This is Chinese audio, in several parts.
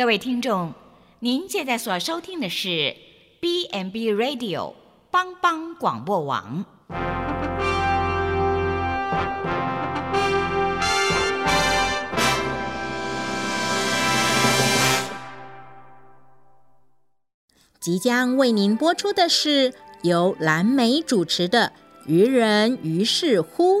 各位听众，您现在所收听的是 B n B Radio 帮帮广播网。即将为您播出的是由蓝莓主持的《愚人于是乎》。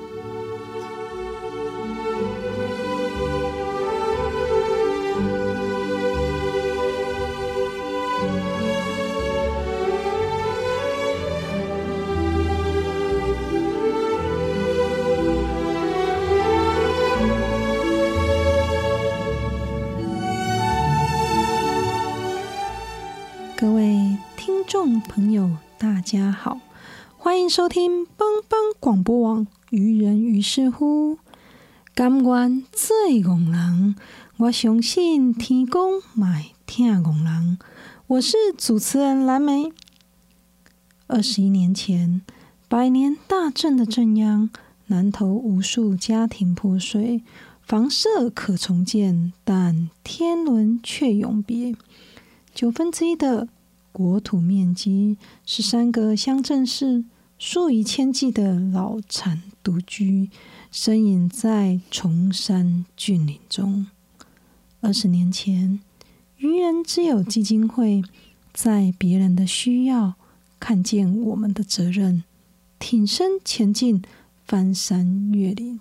各位听众朋友，大家好，欢迎收听帮帮广播网《愚人于是乎》。甘愿最戆人，我相信天公买听戆人。我是主持人蓝莓。二十一年前，百年大震的震央，南投无数家庭破碎，房舍可重建，但天伦却永别。九分之一的国土面积是三个乡镇市，数以千计的老残独居，身隐在崇山峻岭中。二十年前，愚人之友基金会在别人的需要看见我们的责任，挺身前进，翻山越岭。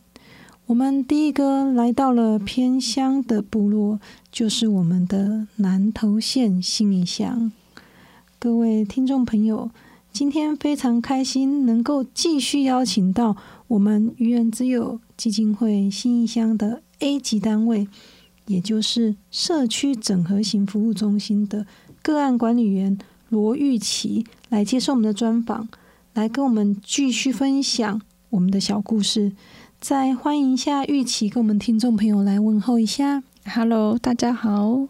我们第一个来到了偏乡的部落，就是我们的南投县新义乡。各位听众朋友，今天非常开心能够继续邀请到我们愚人之友基金会新义乡的 A 级单位，也就是社区整合型服务中心的个案管理员罗玉琪来接受我们的专访，来跟我们继续分享我们的小故事。再欢迎一下玉琪，跟我们听众朋友来问候一下。Hello，大家好。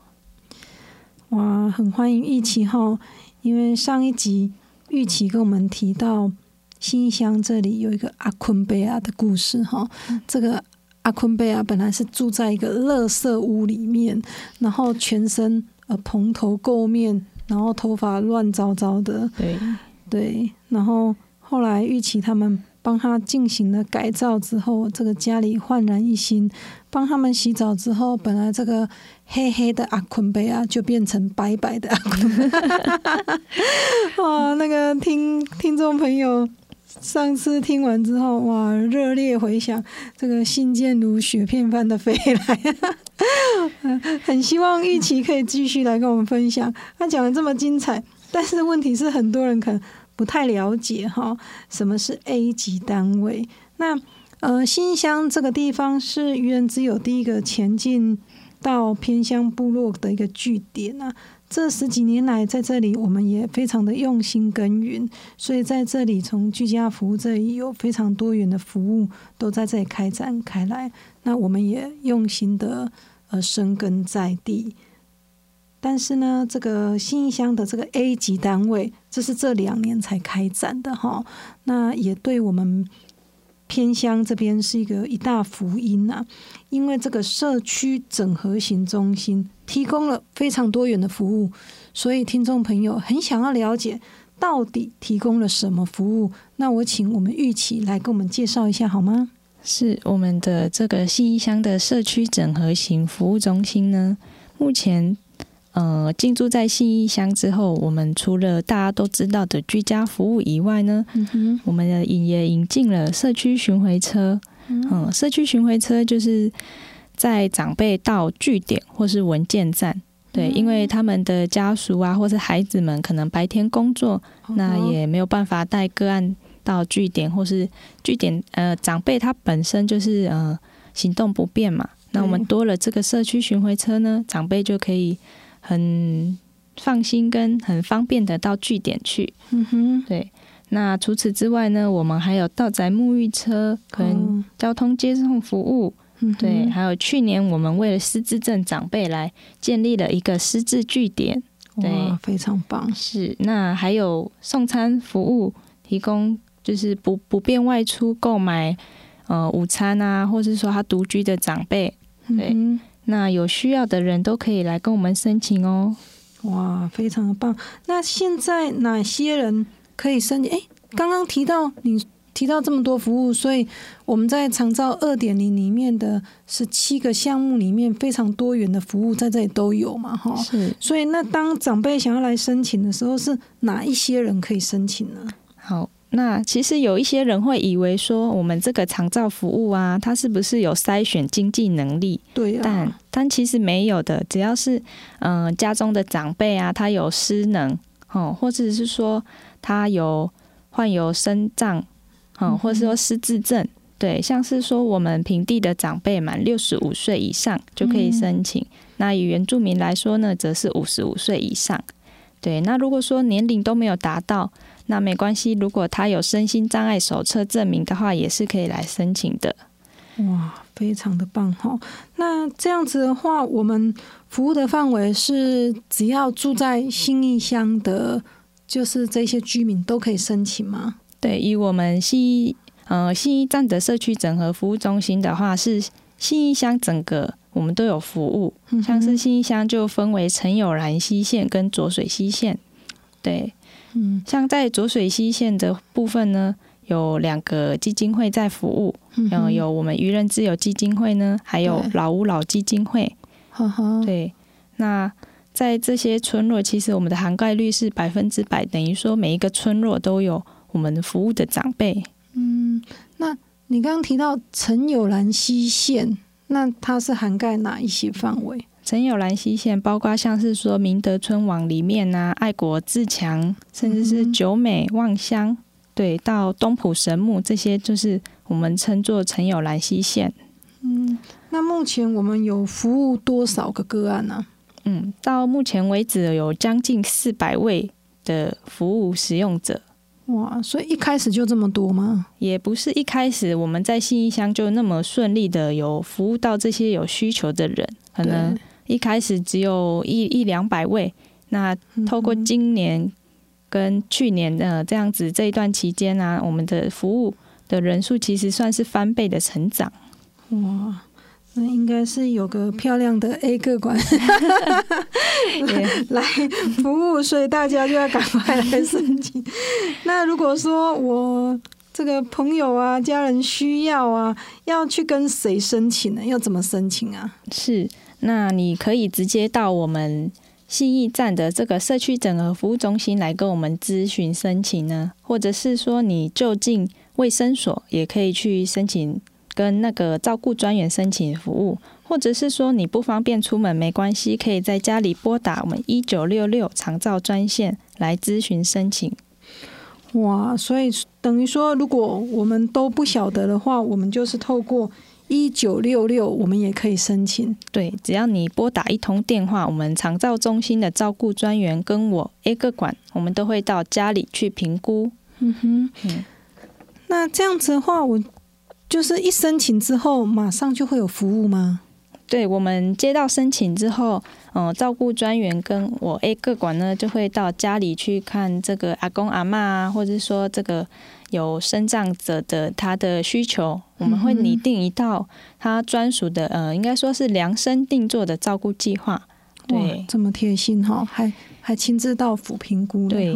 哇，很欢迎玉琪哈，因为上一集玉琪跟我们提到新乡这里有一个阿昆贝亚的故事哈。这个阿昆贝亚本来是住在一个垃圾屋里面，然后全身呃蓬头垢面，然后头发乱糟糟的，对，对，然后后来玉琪他们帮他进行了改造之后，这个家里焕然一新。帮他们洗澡之后，本来这个黑黑的阿坤贝啊，就变成白白的阿昆。哇，那个听听众朋友上次听完之后，哇，热烈回响，这个信件如雪片般的飞来。很希望玉琪可以继续来跟我们分享。他讲的这么精彩，但是问题是很多人可能不太了解哈，什么是 A 级单位？那呃，新乡这个地方是愚人之友第一个前进到偏乡部落的一个据点啊。这十几年来，在这里我们也非常的用心耕耘，所以在这里从居家服务这里有非常多元的服务都在这里开展开来。那我们也用心的呃生根在地。但是呢，这个新义乡的这个 A 级单位，这是这两年才开展的哈。那也对我们。偏乡这边是一个一大福音呐、啊，因为这个社区整合型中心提供了非常多元的服务，所以听众朋友很想要了解到底提供了什么服务。那我请我们玉琪来给我们介绍一下好吗？是我们的这个新义乡的社区整合型服务中心呢，目前。呃，进驻在信义乡之后，我们除了大家都知道的居家服务以外呢，嗯、我们的引也引进了社区巡回车。嗯、呃，社区巡回车就是在长辈到据点或是文件站，对，嗯因为他们的家属啊或是孩子们可能白天工作，哦那也没有办法带个案到据点，或是据点呃长辈他本身就是呃行动不便嘛，那我们多了这个社区巡回车呢，长辈就可以。很放心跟很方便的到据点去，嗯哼，对。那除此之外呢，我们还有道宅沐浴车，可能交通接送服务，对，还有去年我们为了失智症长辈来建立了一个失智据点，对，非常棒。是，那还有送餐服务，提供就是不不便外出购买呃午餐啊，或是说他独居的长辈，对，那有需要的人都可以来跟我们申请哦。哇，非常的棒。那现在哪些人？可以申请。哎，刚刚提到你提到这么多服务，所以我们在长照二点零里面的十七个项目里面，非常多元的服务在这里都有嘛，哈。是。所以那当长辈想要来申请的时候，是哪一些人可以申请呢？好，那其实有一些人会以为说，我们这个长照服务啊，它是不是有筛选经济能力？对啊。但但其实没有的，只要是嗯家中的长辈啊，他有失能哦，或者是说。他有患有肾脏，嗯，或者说失智症，对，像是说我们平地的长辈满六十五岁以上就可以申请。那以原住民来说呢，则是五十五岁以上。对，那如果说年龄都没有达到，那没关系。如果他有身心障碍手册证明的话，也是可以来申请的。哇，非常的棒哈！那这样子的话，我们服务的范围是只要住在新义乡的。就是这些居民都可以申请吗？对，以我们西呃新义站的社区整合服务中心的话，是新义乡整个我们都有服务，像是新义乡就分为陈友兰西线跟浊水西线。对，嗯，像在浊水溪线的部分呢，有两个基金会在服务，嗯，有我们愚人自由基金会呢，还有老屋老基金会。对，那。在这些村落，其实我们的涵盖率是百分之百，等于说每一个村落都有我们服务的长辈。嗯，那你刚刚提到陈友兰西线，那它是涵盖哪一些范围？陈有兰溪线包括像是说明德村往里面啊，爱国自强，甚至是九美望乡，对，到东浦神木这些，就是我们称作陈有兰溪线。嗯，那目前我们有服务多少个个案呢？嗯，到目前为止有将近四百位的服务使用者。哇，所以一开始就这么多吗？也不是一开始我们在信义乡就那么顺利的有服务到这些有需求的人，可能一开始只有一一两百位。那透过今年跟去年的这样子这一段期间呢，我们的服务的人数其实算是翻倍的成长。哇！那应该是有个漂亮的 A 个馆 来服务，所以大家就要赶快来申请。那如果说我这个朋友啊、家人需要啊，要去跟谁申请呢？要怎么申请啊？是，那你可以直接到我们信义站的这个社区整合服务中心来跟我们咨询申请呢，或者是说你就近卫生所也可以去申请。跟那个照顾专员申请服务，或者是说你不方便出门没关系，可以在家里拨打我们一九六六长照专线来咨询申请。哇，所以等于说，如果我们都不晓得的话，我们就是透过一九六六，我们也可以申请。对，只要你拨打一通电话，我们长照中心的照顾专员跟我 A 个管，我们都会到家里去评估。嗯哼，嗯，那这样子的话，我。就是一申请之后，马上就会有服务吗？对，我们接到申请之后，嗯，照顾专员跟我 A 个管呢，就会到家里去看这个阿公阿妈啊，或者说这个有生障者的他的需求，我们会拟定一套他专属的，呃，应该说是量身定做的照顾计划。对，这么贴心哈，还还亲自到府评估对，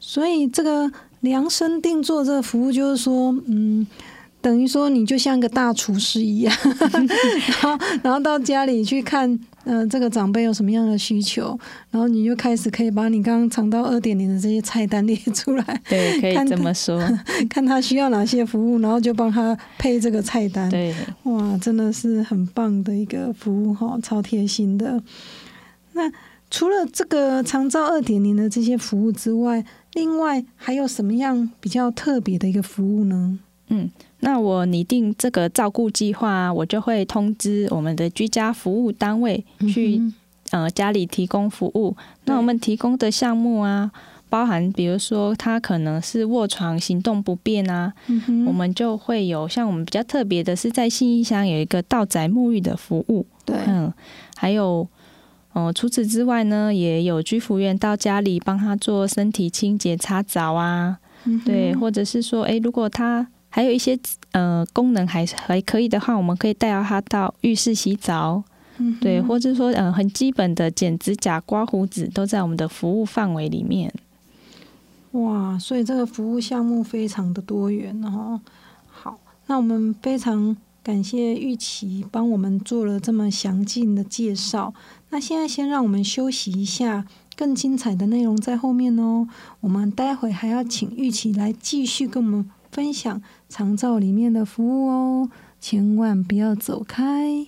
所以这个。量身定做这个服务，就是说，嗯，等于说你就像个大厨师一样，然后然后到家里去看，嗯，这个长辈有什么样的需求，然后你就开始可以把你刚刚尝到二点零的这些菜单列出来，对，可以这么说，看他需要哪些服务，然后就帮他配这个菜单，对，哇，真的是很棒的一个服务哈，超贴心的。那除了这个长照二点零的这些服务之外，另外还有什么样比较特别的一个服务呢？嗯，那我拟定这个照顾计划，我就会通知我们的居家服务单位去呃家里提供服务。那我们提供的项目啊，包含比如说他可能是卧床行动不便啊，我们就会有像我们比较特别的是在信义乡有一个道宅沐浴的服务，对，嗯，还有，哦，除此之外呢，也有居服员到家里帮他做身体清洁、擦澡啊，对，或者是说，哎，如果他还有一些呃功能还还可以的话，我们可以带到他到浴室洗澡。对，或者说，嗯，很基本的剪指甲、刮胡子，都在我们的服务范围里面。哇，所以这个服务项目非常的多元哦。好，那我们非常感谢玉琪帮我们做了这么详尽的介绍。那现在先让我们休息一下，更精彩的内容在后面哦。我们待会还要请玉琪来继续跟我们分享长照里面的服务哦，千万不要走开。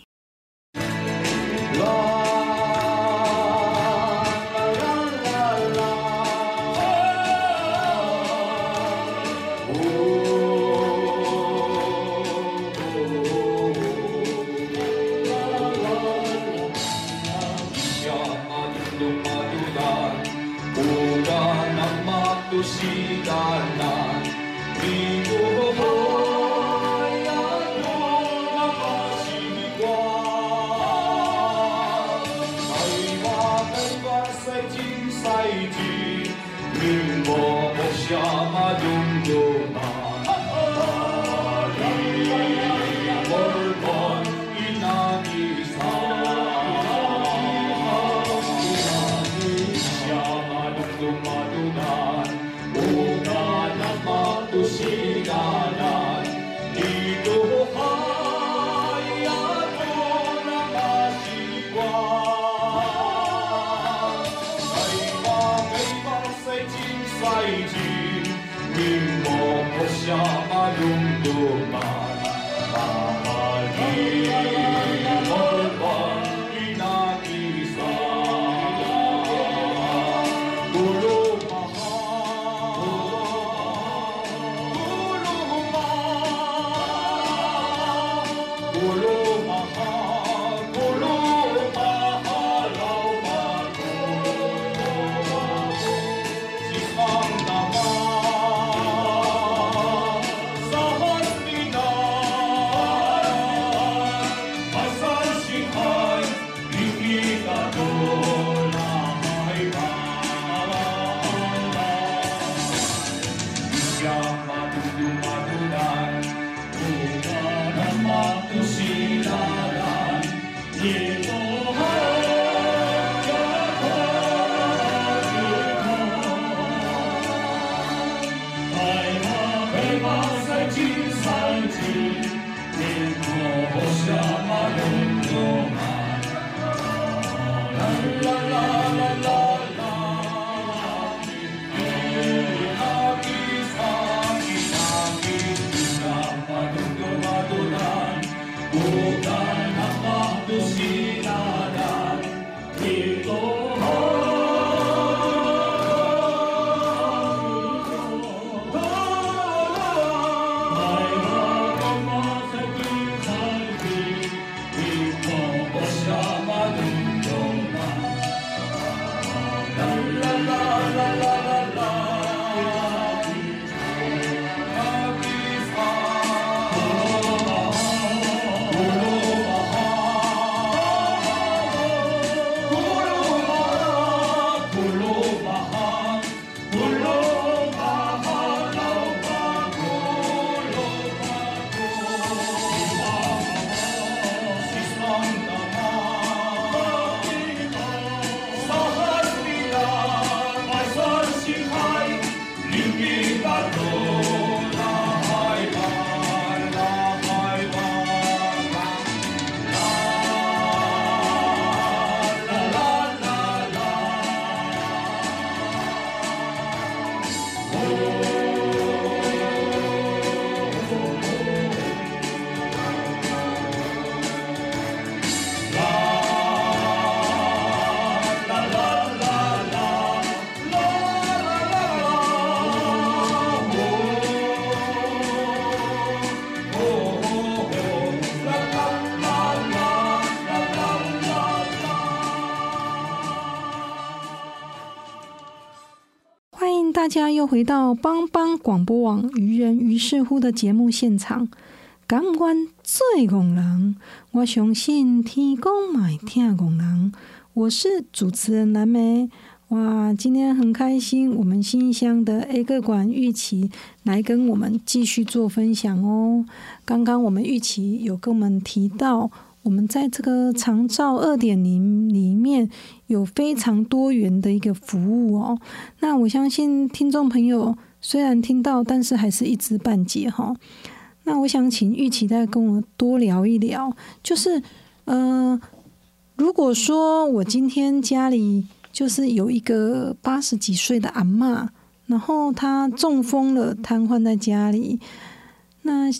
Oh. 大家又回到帮帮广播网愚人于是乎的节目现场。感官最戆人，我相信天公买听戆人。我是主持人蓝莓。哇，今天很开心，我们新乡的 A 个馆玉琪来跟我们继续做分享哦。刚刚我们玉琪有跟我们提到，我们在这个长照二点零里面有非常多元的一个服务哦。那我相信听众朋友虽然听到，但是还是一知半解哈。那我想请玉琪再跟我多聊一聊，就是呃，如果说我今天家里就是有一个八十几岁的阿嬷，然后她中风了，瘫痪在家里，那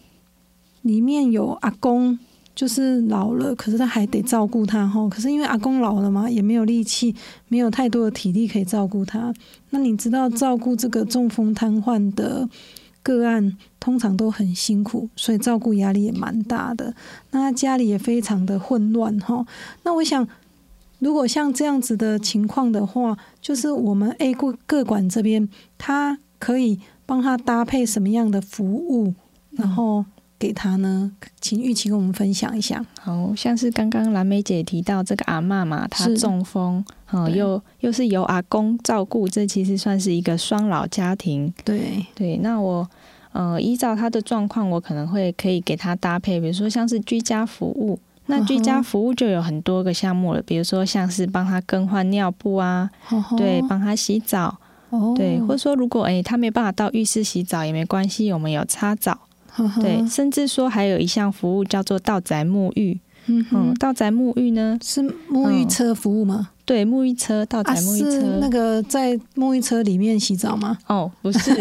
里面有阿公，就是老了，可是他还得照顾他哈。可是因为阿公老了嘛，也没有力气，没有太多的体力可以照顾他。那你知道照顾这个中风瘫痪的？个案通常都很辛苦，所以照顾压力也蛮大的。那他家里也非常的混乱哈。那我想，如果像这样子的情况的话，就是我们 A 顾个管这边，他可以帮他搭配什么样的服务，然后给他呢？请玉琪跟我们分享一下。好像是刚刚蓝莓姐提到这个阿妈嘛，她中风，哦，又又是由阿公照顾，这其实算是一个双老家庭。对对，那我。呃，依照他的状况，我可能会可以给他搭配，比如说像是居家服务，那居家服务就有很多个项目了，比如说像是帮他更换尿布啊，对，帮他洗澡，对，或者说如果诶他没办法到浴室洗澡也没关系，我们有擦澡，对，甚至说还有一项服务叫做道宅沐浴，嗯，道宅沐浴呢是沐浴车服务吗？对，沐浴车道宅沐浴车，那个在沐浴车里面洗澡吗？哦，不是，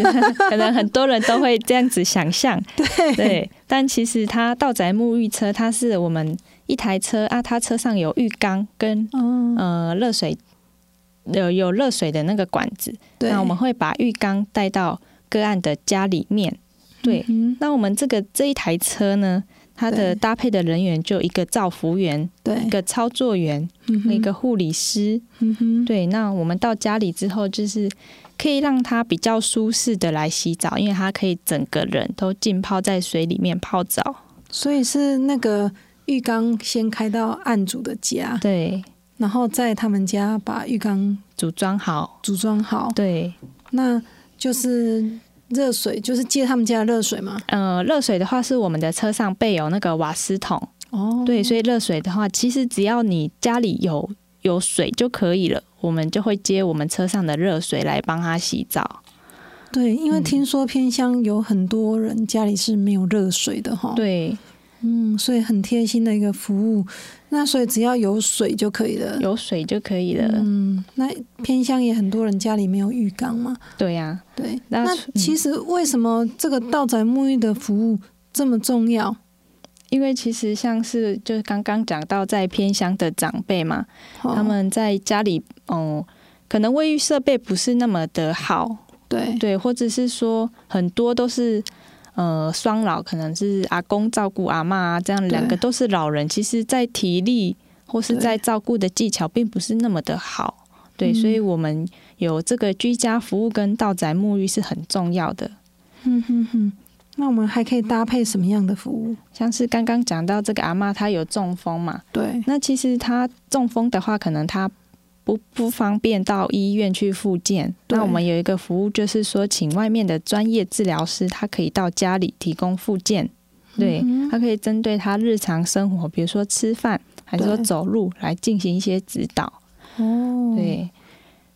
可能很多人都会这样子想象。对对，但其实它道宅沐浴车，它是我们一台车啊，它车上有浴缸跟呃热水，有有热水的那个管子。那我们会把浴缸带到个案的家里面。对，那我们这个这一台车呢？它的搭配的人员就一个造福员，对，一个操作员，一个护理师，嗯哼，对。那我们到家里之后，就是可以让他比较舒适的来洗澡，因为他可以整个人都浸泡在水里面泡澡。所以是那个浴缸先开到案主的家，对，然后在他们家把浴缸组装好，组装好，对，那就是。热水就是接他们家的热水吗？呃，热水的话是我们的车上备有那个瓦斯桶哦。对，所以热水的话，其实只要你家里有有水就可以了，我们就会接我们车上的热水来帮他洗澡。对，因为听说偏乡有很多人家里是没有热水的哈。对。嗯，所以很贴心的一个服务。那所以只要有水就可以了，有水就可以了。嗯，那偏乡也很多人家里没有浴缸嘛。对呀，对。那其实为什么这个道宅沐浴的服务这么重要？因为其实像是就是刚刚讲到在偏乡的长辈嘛，他们在家里哦，可能卫浴设备不是那么的好，对对，或者是说很多都是。呃，双老可能是阿公照顾阿妈，这样两个都是老人，其实，在体力或是在照顾的技巧，并不是那么的好。对，所以我们有这个居家服务跟道宅沐浴是很重要的。嗯哼哼，那我们还可以搭配什么样的服务？像是刚刚讲到这个阿妈，她有中风嘛？对。那其实她中风的话，可能她。不不方便到医院去复健，那我们有一个服务，就是说请外面的专业治疗师，他可以到家里提供复健，对他可以针对他日常生活，比如说吃饭还是说走路来进行一些指导。哦，对，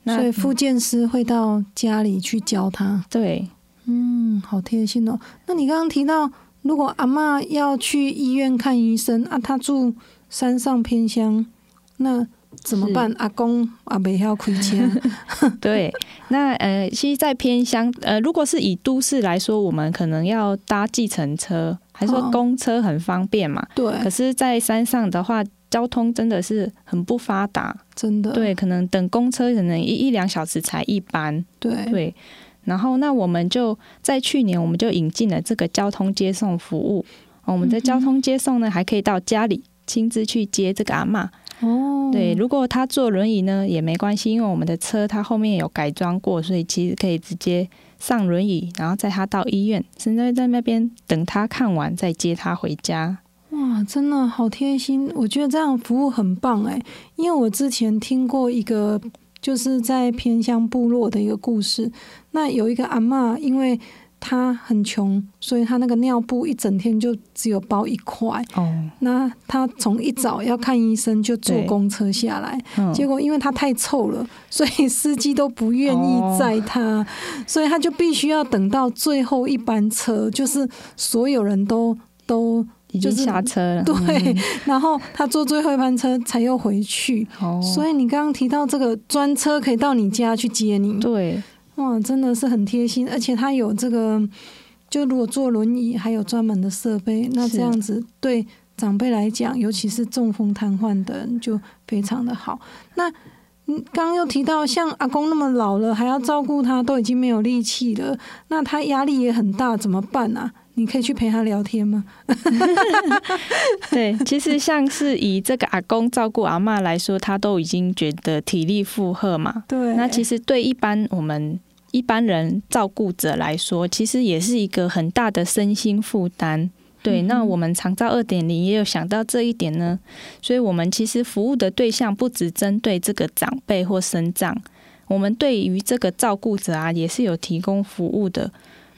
所以复健师会到家里去教他。对，嗯，好贴心哦。那你刚刚提到，如果阿妈要去医院看医生啊，他住山上偏乡，那。怎么办？阿公阿伯要亏钱。对，那呃，其实，在偏乡，呃，如果是以都市来说，我们可能要搭计程车，还是说公车很方便嘛？对。可是，在山上的话，交通真的是很不发达，真的。对，可能等公车可能一一两小时才一班。对对。然后，那我们就在去年，我们就引进了这个交通接送服务。我们的交通接送呢，还可以到家里亲自去接这个阿妈。哦，对，如果他坐轮椅呢也没关系，因为我们的车它后面有改装过，所以其实可以直接上轮椅，然后载他到医院，甚至在那边等他看完再接他回家。哇，真的好贴心！我觉得这样服务很棒哎，因为我之前听过一个就是在偏乡部落的一个故事，那有一个阿嬷，因为她很穷，所以他那个尿布一整天就只有包一块。哦，那他从一早要看医生就坐公车下来，嗯。结果因为他太臭了，所以司机都不愿意载他，所以他就必须要等到最后一班车，就是所有人都都已经就下车了。对嗯，然后他坐最后一班车才又回去。哦，所以你刚刚提到这个专车可以到你家去接你，对，哇，真的是很贴心，而且他有这个，就如果坐轮椅还有专门的设备，那这样子对长辈来讲，尤其是中风瘫痪的人就非常的好。那嗯，刚刚又提到像阿公那么老了，还要照顾他，都已经没有力气了，那他压力也很大，怎么办啊？你可以去陪他聊天吗？对，其实像是以这个阿公照顾阿妈来说，他都已经觉得体力负荷嘛。对，那其实对一般我们一般人照顾者来说，其实也是一个很大的身心负担。对，那我们长照二点零也有想到这一点呢，所以我们其实服务的对象不只针对这个长辈或身障，我们对于这个照顾者啊，也是有提供服务的。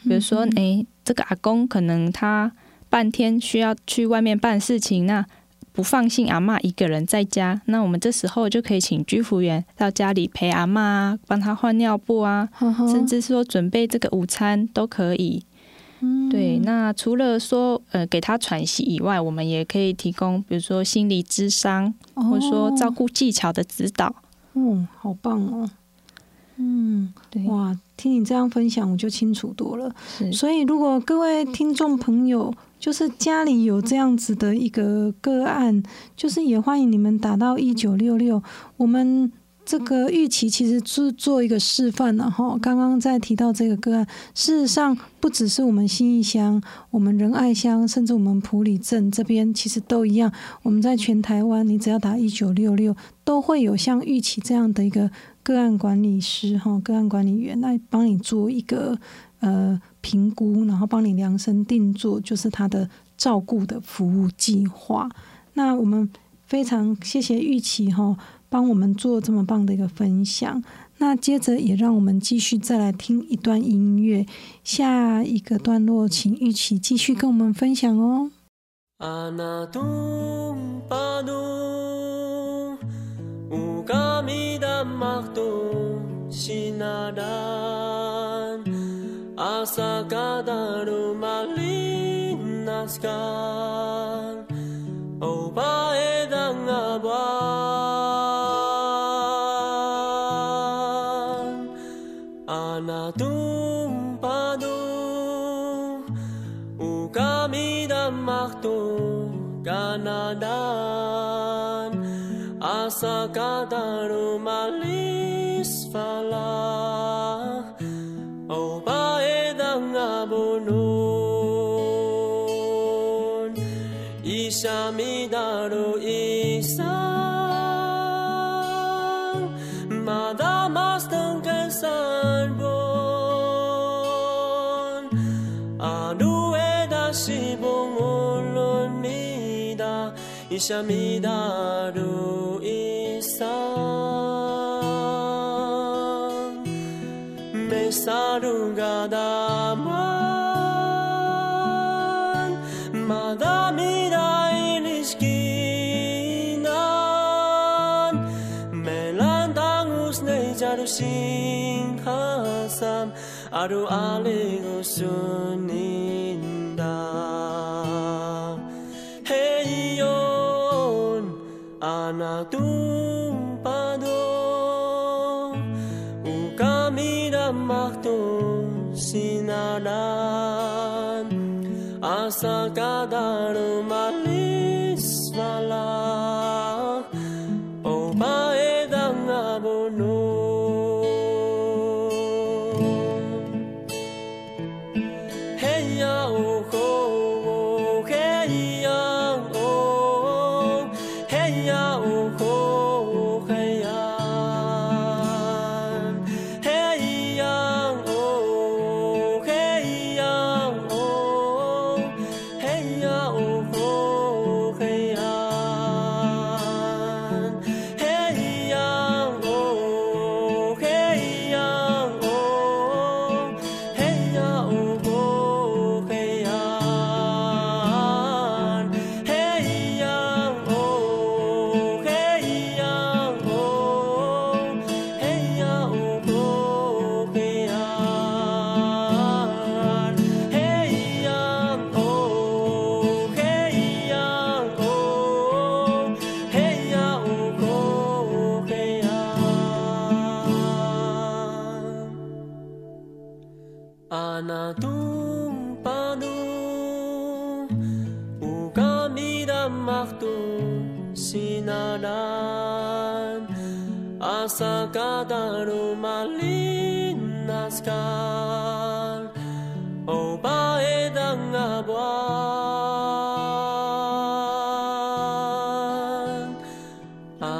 比如说，诶，这个阿公可能他半天需要去外面办事情，那不放心阿妈一个人在家，那我们这时候就可以请居服员到家里陪阿妈啊，帮他换尿布啊，呵呵甚至说准备这个午餐都可以。嗯对，那除了说呃给他喘息以外，我们也可以提供，比如说心理咨商，或者说照顾技巧的指导。嗯，好棒哦。嗯，对，哇，听你这样分享，我就清楚多了。是所以，如果各位听众朋友，就是家里有这样子的一个个案，就是也欢迎你们打到一九六六。我们这个预期其实是做一个示范了哈。刚刚在提到这个个案，事实上不只是我们新义乡、我们仁爱乡，甚至我们埔里镇这边，其实都一样。我们在全台湾，你只要打一九六六，都会有像预期这样的一个个案管理师哈，个案管理员来帮你做一个呃评估，然后帮你量身定做，就是他的照顾的服务计划。那我们非常谢谢玉琪哈，帮我们做这么棒的一个分享。那接着也让我们继续再来听一段音乐，下一个段落请玉琪继续跟我们分享哦。Anatong sinaran Asa kadaru malinaskan Obae dan abuan Anatumpadu Ukami dan maktu kanadan Asa kadaru malinaskan sala o ba edang abonon ishamidaro isang madamas ng kansanbon anu edashi 봉올론미다 이샤미다루 이상 sarunga da mon madami dai nishkina melandangus nei jarusi kasam aru ale usuninda heyon anatu sagda daanuma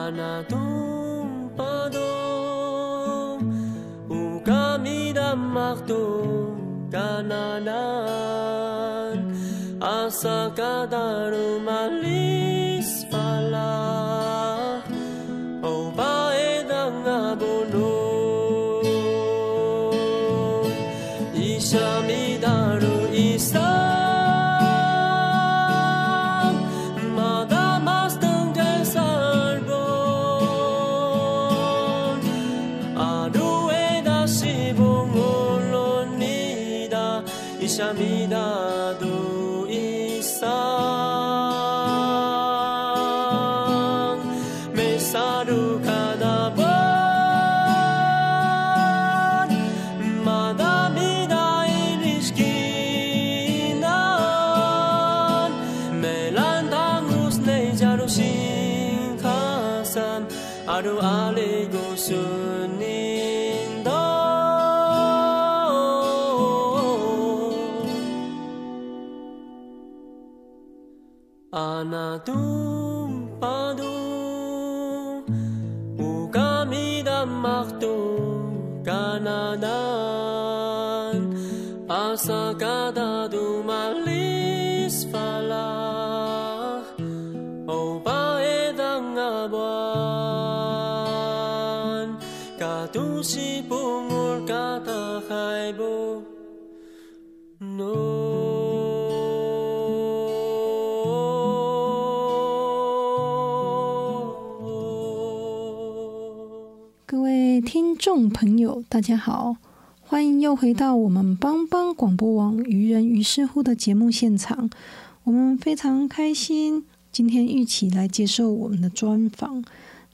Anadom Padom Ukamidam Machtum Anatung padung Ukami damaktu kanadan Asa 众朋友，大家好，欢迎又回到我们帮帮广播网愚人于是乎的节目现场。我们非常开心，今天一起来接受我们的专访。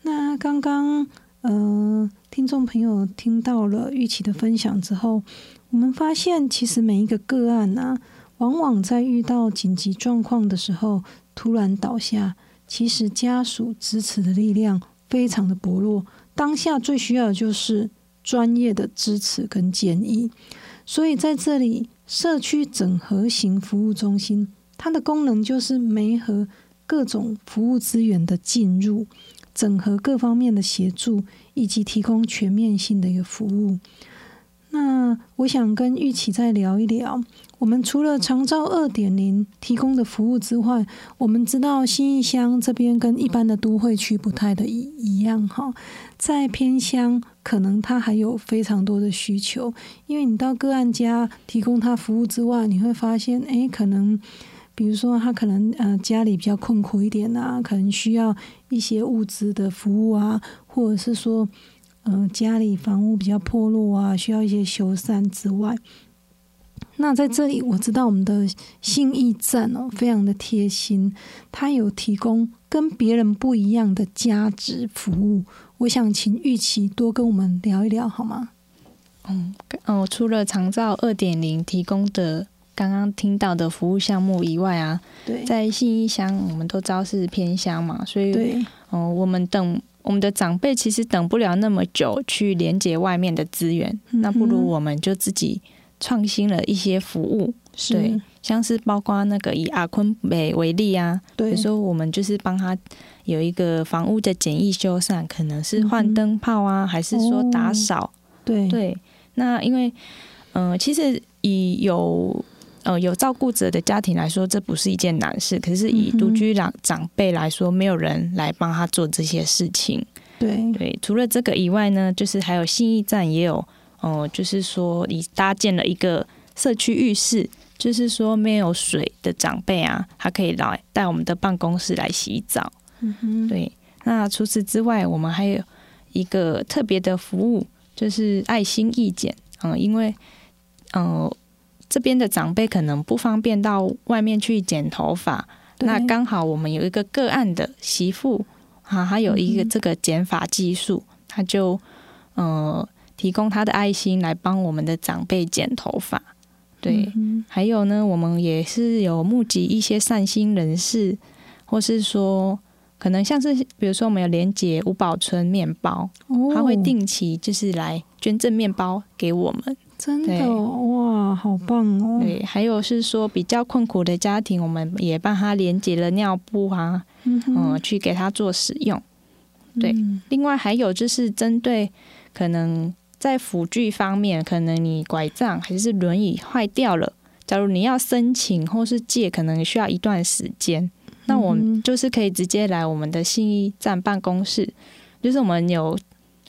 那刚刚呃，听众朋友听到了玉琪的分享之后，我们发现其实每一个个案啊，往往在遇到紧急状况的时候突然倒下，其实家属支持的力量非常的薄弱。当下最需要的就是专业的支持跟建议。所以在这里，社区整合型服务中心，它的功能就是媒合各种服务资源的进入，整合各方面的协助，以及提供全面性的一个服务。那我想跟玉琪再聊一聊，我们除了长照二点零提供的服务之外，我们知道新义乡这边跟一般的都会区不太的一一样哈，在偏乡可能它还有非常多的需求，因为你到个案家提供他服务之外，你会发现，诶，可能比如说他可能呃家里比较困苦一点啊，可能需要一些物资的服务啊，或者是说。嗯、家里房屋比较破落啊，需要一些修缮之外，那在这里我知道我们的信义站哦，非常的贴心，它有提供跟别人不一样的价值服务。我想请玉琪多跟我们聊一聊好吗？嗯，哦，除了长照二点零提供的刚刚听到的服务项目以外啊，对。在信义乡我们都知道是偏乡嘛，所以对。哦、我们等我们的长辈其实等不了那么久去连接外面的资源，嗯那不如我们就自己创新了一些服务，对，像是包括那个以阿坤北为例啊，对。有时候我们就是帮他有一个房屋的简易修缮，可能是换灯泡啊，还是说打扫，对。对。那因为，嗯、其实以有呃有照顾者的家庭来说，这不是一件难事。可是以独居长长辈来说，没有人来帮他做这些事情。对对，除了这个以外呢，就是还有信义站也有，哦、就是说你搭建了一个社区浴室，就是说没有水的长辈啊，他可以来带我们的办公室来洗澡。嗯哼对，那除此之外，我们还有一个特别的服务，就是爱心义剪。嗯，因为嗯、呃这边的长辈可能不方便到外面去剪头发，那刚好我们有一个个案的媳妇啊，她有一个这个剪发技术，她就呃提供她的爱心来帮我们的长辈剪头发。对，嗯还有呢，我们也是有募集一些善心人士或是说可能像是比如说我们有连接五宝村面包，哦他会定期就是来捐赠面包给我们。真的哦哇，好棒哦！对，还有是说比较困苦的家庭，我们也帮他连接了尿布啊，嗯去给他做使用。对嗯另外还有就是针对可能在辅具方面，可能你拐杖还是轮椅坏掉了，假如你要申请或是借，可能需要一段时间。那我嗯们就是可以直接来我们的信义站办公室，就是我们有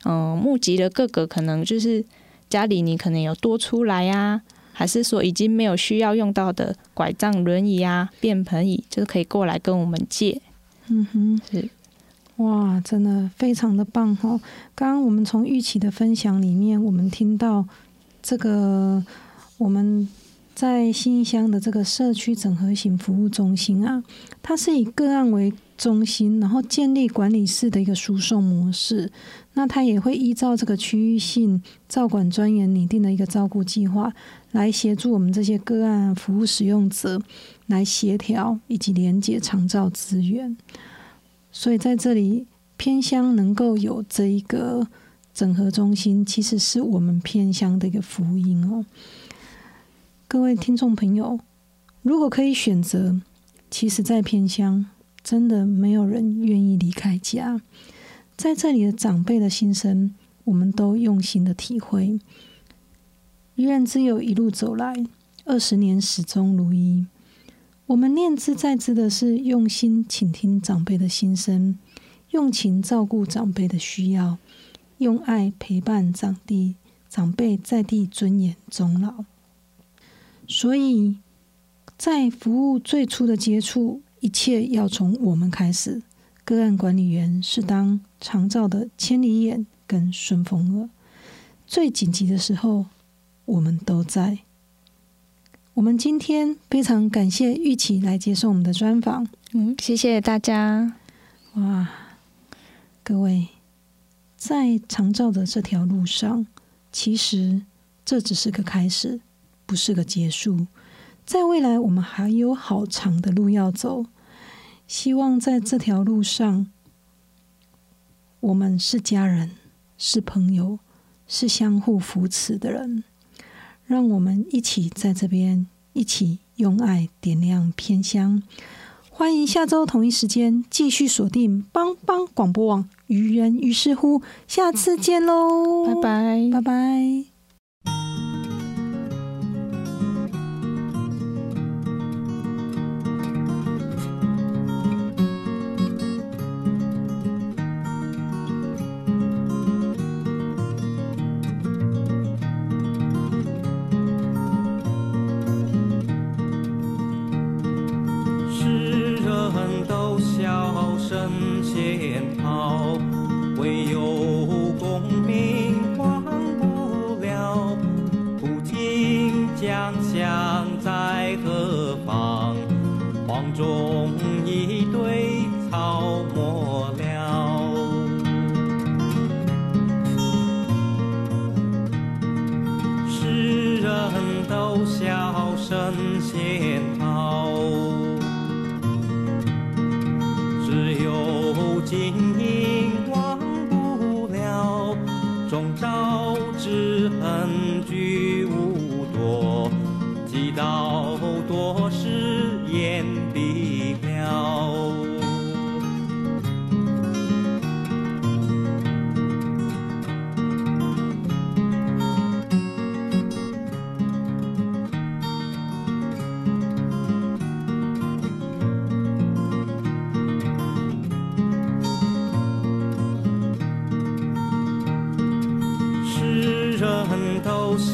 嗯、募集了各个可能就是家里你可能有多出来啊，还是说已经没有需要用到的拐杖、轮椅啊、便盆椅，就是可以过来跟我们借。嗯哼，是哇，真的非常的棒哦！刚刚我们从玉琪的分享里面，我们听到这个我们在新乡的这个社区整合型服务中心啊，它是以个案为中心，然后建立管理式的一个输送模式。那它也会依照这个区域性照管专员拟定的一个照顾计划，来协助我们这些个案服务使用者来协调以及连接长照资源。所以在这里，偏乡能够有这一个整合中心，其实是我们偏乡的一个福音哦。各位听众朋友，如果可以选择，其实，在偏乡真的没有人愿意离开家。在这里的长辈的心声，我们都用心的体会。愚人之友一路走来，二十年始终如一。我们念之在之的是用心倾听长辈的心声，用情照顾长辈的需要，用爱陪伴长地长辈在地尊严终老。所以在服务最初的接触，一切要从我们开始。个案管理员是当长照的千里眼跟顺风耳，最紧急的时候，我们都在。我们今天非常感谢玉琪来接受我们的专访。嗯，谢谢大家。哇，各位，在长照的这条路上，其实这只是个开始，不是个结束。在未来，我们还有好长的路要走。希望在这条路上，我们是家人，是朋友，是相互扶持的人。让我们一起在这边，一起用爱点亮偏乡。欢迎下周同一时间继续锁定帮帮广播网，愚人于是乎，下次见喽，拜，拜。拜拜。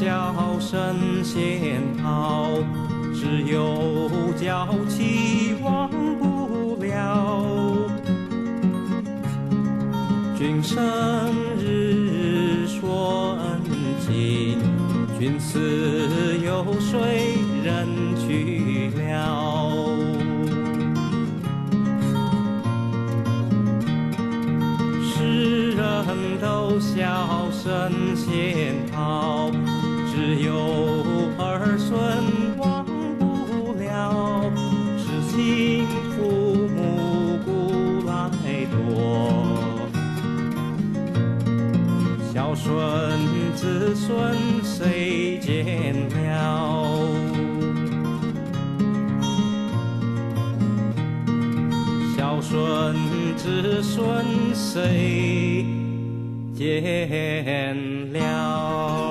都笑神仙逃，只有娇妻忘不了。君生日说恩情，君死有谁人去了？世人都笑神仙孙子孙谁见了？小孙子孙谁见了？